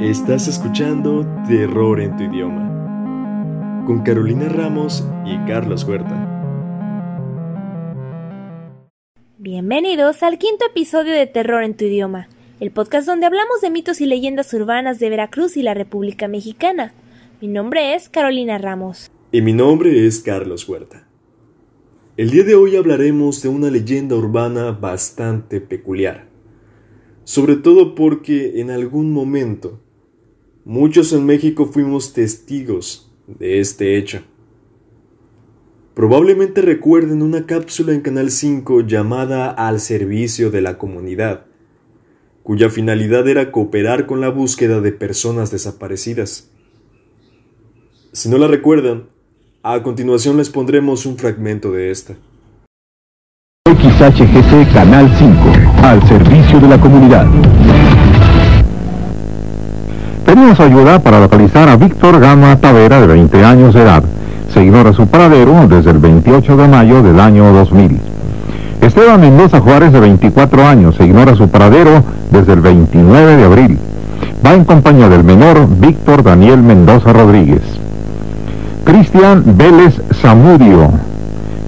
Estás escuchando Terror en tu idioma con Carolina Ramos y Carlos Huerta. Bienvenidos al quinto episodio de Terror en tu idioma, el podcast donde hablamos de mitos y leyendas urbanas de Veracruz y la República Mexicana. Mi nombre es Carolina Ramos. Y mi nombre es Carlos Huerta. El día de hoy hablaremos de una leyenda urbana bastante peculiar, sobre todo porque en algún momento muchos en México fuimos testigos de este hecho. Probablemente recuerden una cápsula en Canal 5 llamada Al servicio de la comunidad, cuya finalidad era cooperar con la búsqueda de personas desaparecidas. Si no la recuerdan, a continuación les pondremos un fragmento de esta. XHGC Canal 5, al servicio de la comunidad. Pedimos ayuda para localizar a Víctor Gama Tavera, de 20 años de edad. Se ignora su paradero desde el 28 de mayo del año 2000. Esteban Mendoza Juárez, de 24 años, se ignora su paradero desde el 29 de abril. Va en compañía del menor Víctor Daniel Mendoza Rodríguez. Cristian Vélez Zamudio.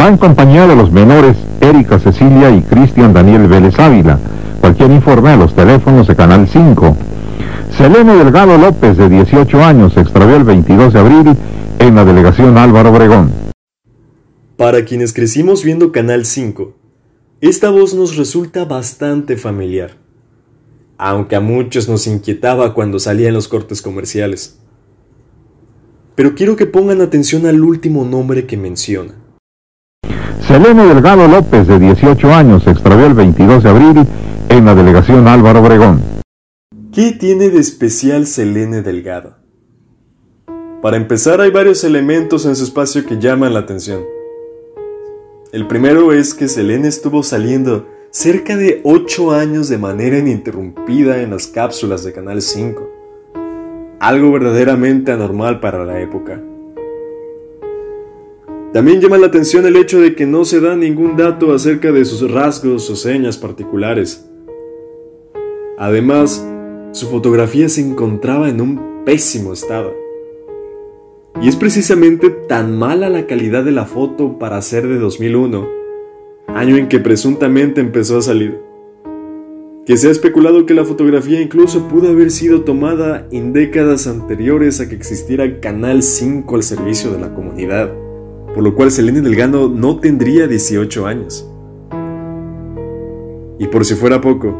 Va en compañía de los menores Erika Cecilia y Cristian Daniel Vélez Ávila. Cualquier informe a los teléfonos de Canal 5. Selene Delgado López, de 18 años, se extravió el 22 de abril en la delegación Álvaro Obregón. Para quienes crecimos viendo Canal 5, esta voz nos resulta bastante familiar, aunque a muchos nos inquietaba cuando salían los cortes comerciales. Pero quiero que pongan atención al último nombre que menciona. Selene Delgado López, de 18 años, se extravió el 22 de abril en la delegación Álvaro Obregón. ¿Qué tiene de especial Selene Delgado? Para empezar, hay varios elementos en su espacio que llaman la atención. El primero es que Selene estuvo saliendo cerca de 8 años de manera ininterrumpida en las cápsulas de Canal 5. Algo verdaderamente anormal para la época. También llama la atención el hecho de que no se da ningún dato acerca de sus rasgos o señas particulares. Además, su fotografía se encontraba en un pésimo estado. Y es precisamente tan mala la calidad de la foto para ser de 2001, año en que presuntamente empezó a salir, que se ha especulado que la fotografía incluso pudo haber sido tomada en décadas anteriores a que existiera Canal 5 al servicio de la comunidad por lo cual Selene Delgado no tendría 18 años. Y por si fuera poco,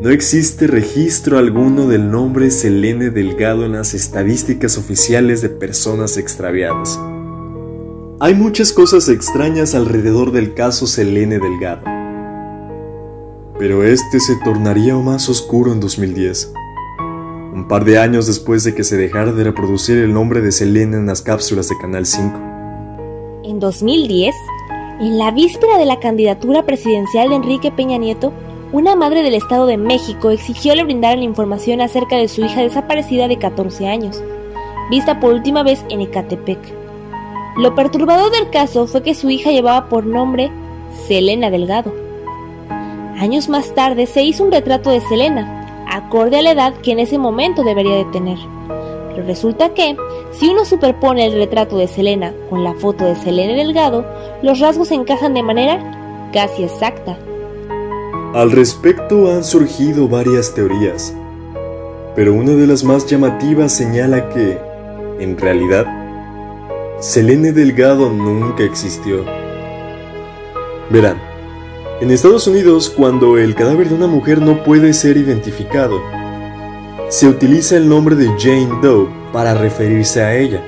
no existe registro alguno del nombre Selene Delgado en las estadísticas oficiales de personas extraviadas. Hay muchas cosas extrañas alrededor del caso Selene Delgado, pero este se tornaría más oscuro en 2010, un par de años después de que se dejara de reproducir el nombre de Selene en las cápsulas de Canal 5. En 2010, en la víspera de la candidatura presidencial de Enrique Peña Nieto, una madre del Estado de México exigió le brindaran información acerca de su hija desaparecida de 14 años, vista por última vez en Ecatepec. Lo perturbador del caso fue que su hija llevaba por nombre Selena Delgado. Años más tarde se hizo un retrato de Selena, acorde a la edad que en ese momento debería de tener. Pero resulta que, si uno superpone el retrato de Selena con la foto de Selena Delgado, los rasgos encajan de manera casi exacta. Al respecto han surgido varias teorías, pero una de las más llamativas señala que, en realidad, Selene Delgado nunca existió. Verán, en Estados Unidos, cuando el cadáver de una mujer no puede ser identificado, se utiliza el nombre de Jane Doe para referirse a ella.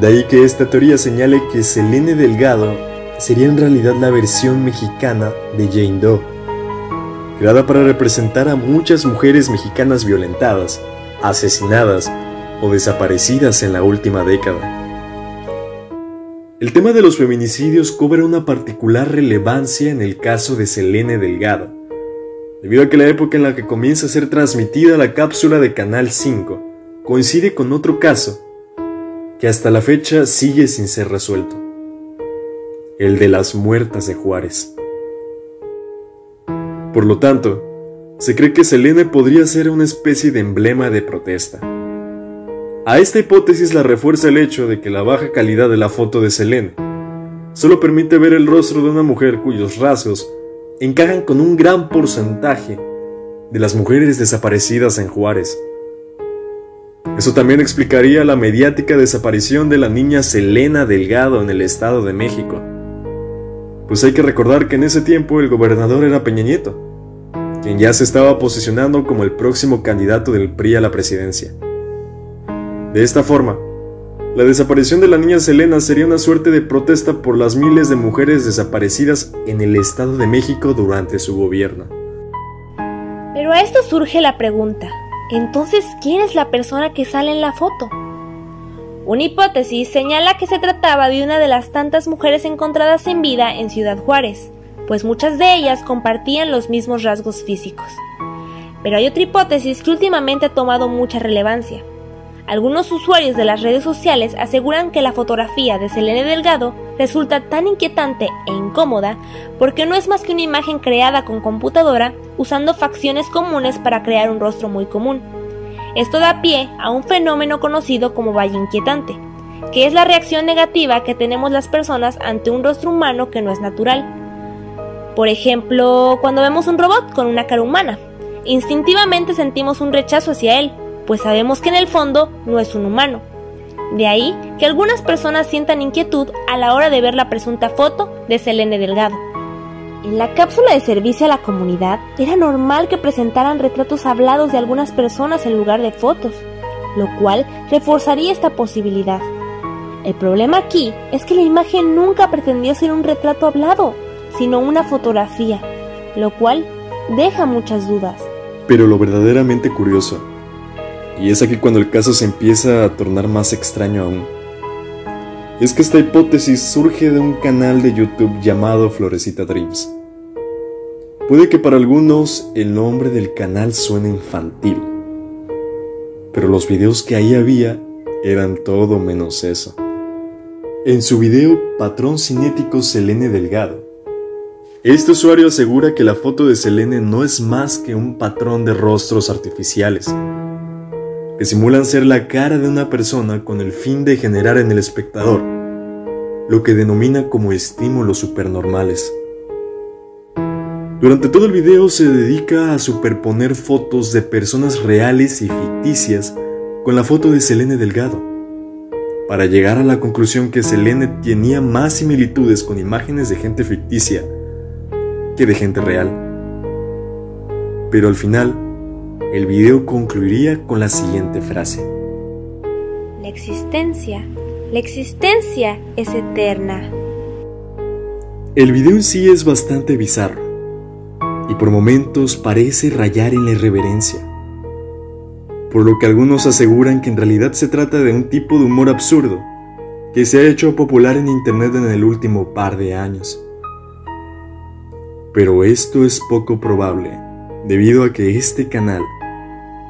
De ahí que esta teoría señale que Selene Delgado sería en realidad la versión mexicana de Jane Doe, creada para representar a muchas mujeres mexicanas violentadas, asesinadas o desaparecidas en la última década. El tema de los feminicidios cobra una particular relevancia en el caso de Selene Delgado, debido a que la época en la que comienza a ser transmitida la cápsula de Canal 5 coincide con otro caso que hasta la fecha sigue sin ser resuelto, el de las muertas de Juárez. Por lo tanto, se cree que Selene podría ser una especie de emblema de protesta. A esta hipótesis la refuerza el hecho de que la baja calidad de la foto de Selene solo permite ver el rostro de una mujer cuyos rasgos encajan con un gran porcentaje de las mujeres desaparecidas en Juárez. Eso también explicaría la mediática desaparición de la niña Selena Delgado en el Estado de México. Pues hay que recordar que en ese tiempo el gobernador era Peña Nieto, quien ya se estaba posicionando como el próximo candidato del PRI a la presidencia. De esta forma, la desaparición de la niña Selena sería una suerte de protesta por las miles de mujeres desaparecidas en el Estado de México durante su gobierno. Pero a esto surge la pregunta, entonces, ¿quién es la persona que sale en la foto? Una hipótesis señala que se trataba de una de las tantas mujeres encontradas en vida en Ciudad Juárez, pues muchas de ellas compartían los mismos rasgos físicos. Pero hay otra hipótesis que últimamente ha tomado mucha relevancia. Algunos usuarios de las redes sociales aseguran que la fotografía de Selene Delgado resulta tan inquietante e incómoda porque no es más que una imagen creada con computadora usando facciones comunes para crear un rostro muy común. Esto da pie a un fenómeno conocido como valle inquietante, que es la reacción negativa que tenemos las personas ante un rostro humano que no es natural. Por ejemplo, cuando vemos un robot con una cara humana, instintivamente sentimos un rechazo hacia él, pues sabemos que en el fondo no es un humano. De ahí que algunas personas sientan inquietud a la hora de ver la presunta foto de Selene Delgado. En la cápsula de servicio a la comunidad era normal que presentaran retratos hablados de algunas personas en lugar de fotos, lo cual reforzaría esta posibilidad. El problema aquí es que la imagen nunca pretendió ser un retrato hablado, sino una fotografía, lo cual deja muchas dudas. Pero lo verdaderamente curioso y es aquí cuando el caso se empieza a tornar más extraño aún. Es que esta hipótesis surge de un canal de YouTube llamado Florecita Dreams. Puede que para algunos el nombre del canal suene infantil, pero los videos que ahí había eran todo menos eso. En su video Patrón Cinético Selene Delgado, este usuario asegura que la foto de Selene no es más que un patrón de rostros artificiales que simulan ser la cara de una persona con el fin de generar en el espectador lo que denomina como estímulos supernormales. Durante todo el video se dedica a superponer fotos de personas reales y ficticias con la foto de Selene Delgado, para llegar a la conclusión que Selene tenía más similitudes con imágenes de gente ficticia que de gente real. Pero al final, el video concluiría con la siguiente frase. La existencia, la existencia es eterna. El video en sí es bastante bizarro y por momentos parece rayar en la irreverencia, por lo que algunos aseguran que en realidad se trata de un tipo de humor absurdo que se ha hecho popular en Internet en el último par de años. Pero esto es poco probable, debido a que este canal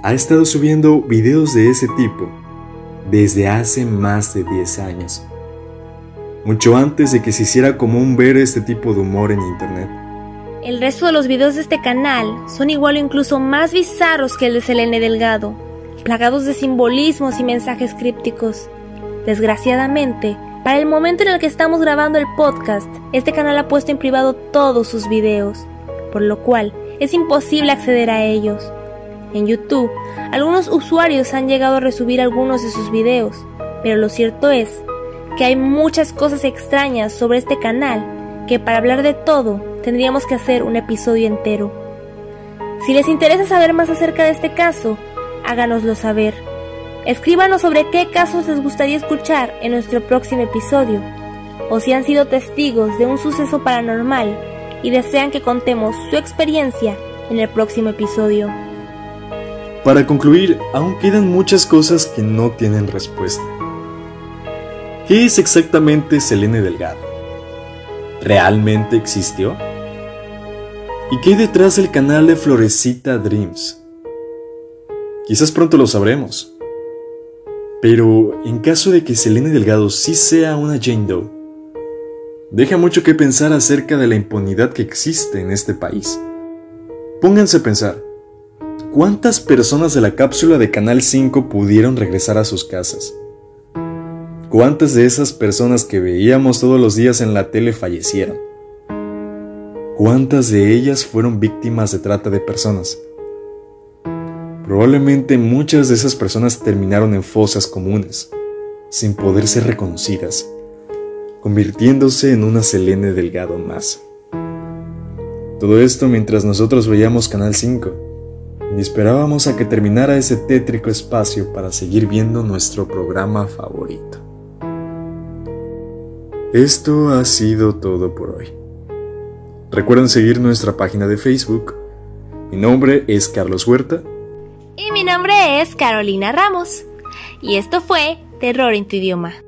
ha estado subiendo videos de ese tipo desde hace más de 10 años, mucho antes de que se hiciera común ver este tipo de humor en Internet. El resto de los videos de este canal son igual o incluso más bizarros que el de Selene Delgado, plagados de simbolismos y mensajes crípticos. Desgraciadamente, para el momento en el que estamos grabando el podcast, este canal ha puesto en privado todos sus videos, por lo cual es imposible acceder a ellos. En YouTube, algunos usuarios han llegado a resubir algunos de sus videos, pero lo cierto es que hay muchas cosas extrañas sobre este canal que para hablar de todo tendríamos que hacer un episodio entero. Si les interesa saber más acerca de este caso, háganoslo saber. Escríbanos sobre qué casos les gustaría escuchar en nuestro próximo episodio, o si han sido testigos de un suceso paranormal y desean que contemos su experiencia en el próximo episodio. Para concluir, aún quedan muchas cosas que no tienen respuesta. ¿Qué es exactamente Selene Delgado? ¿Realmente existió? ¿Y qué hay detrás del canal de Florecita Dreams? Quizás pronto lo sabremos. Pero en caso de que Selene Delgado sí sea una Jane Doe, deja mucho que pensar acerca de la impunidad que existe en este país. Pónganse a pensar. ¿cuántas personas de la cápsula de Canal 5 pudieron regresar a sus casas? ¿Cuántas de esas personas que veíamos todos los días en la tele fallecieron? ¿Cuántas de ellas fueron víctimas de trata de personas? Probablemente muchas de esas personas terminaron en fosas comunes, sin poder ser reconocidas, convirtiéndose en una Selene Delgado más. Todo esto mientras nosotros veíamos Canal 5 y esperábamos a que terminara ese tétrico espacio para seguir viendo nuestro programa favorito. Esto ha sido todo por hoy. Recuerden seguir nuestra página de Facebook. Mi nombre es Carlos Huerta. Y mi nombre es Carolina Ramos. Y esto fue Terror en tu idioma.